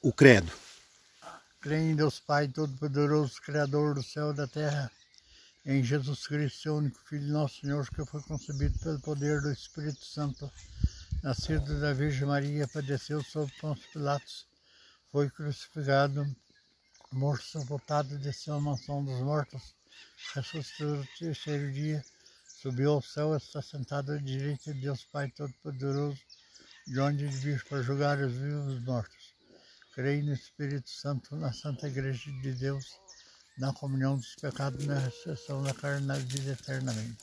o credo. Creio em Deus Pai Todo-Poderoso, Criador do céu e da terra, em Jesus Cristo, seu único Filho, nosso Senhor, que foi concebido pelo poder do Espírito Santo, nascido da Virgem Maria, padeceu sob Pôncio Pilatos, foi crucificado, morto, sepultado, desceu à mansão dos mortos, ressuscitou no terceiro dia, subiu ao céu, está sentado à direita de Deus Pai Todo-Poderoso, de onde vir para julgar os vivos e os mortos. Creio no Espírito Santo, na Santa Igreja de Deus, na comunhão dos pecados, na ressurreição da carne, na vida eternamente.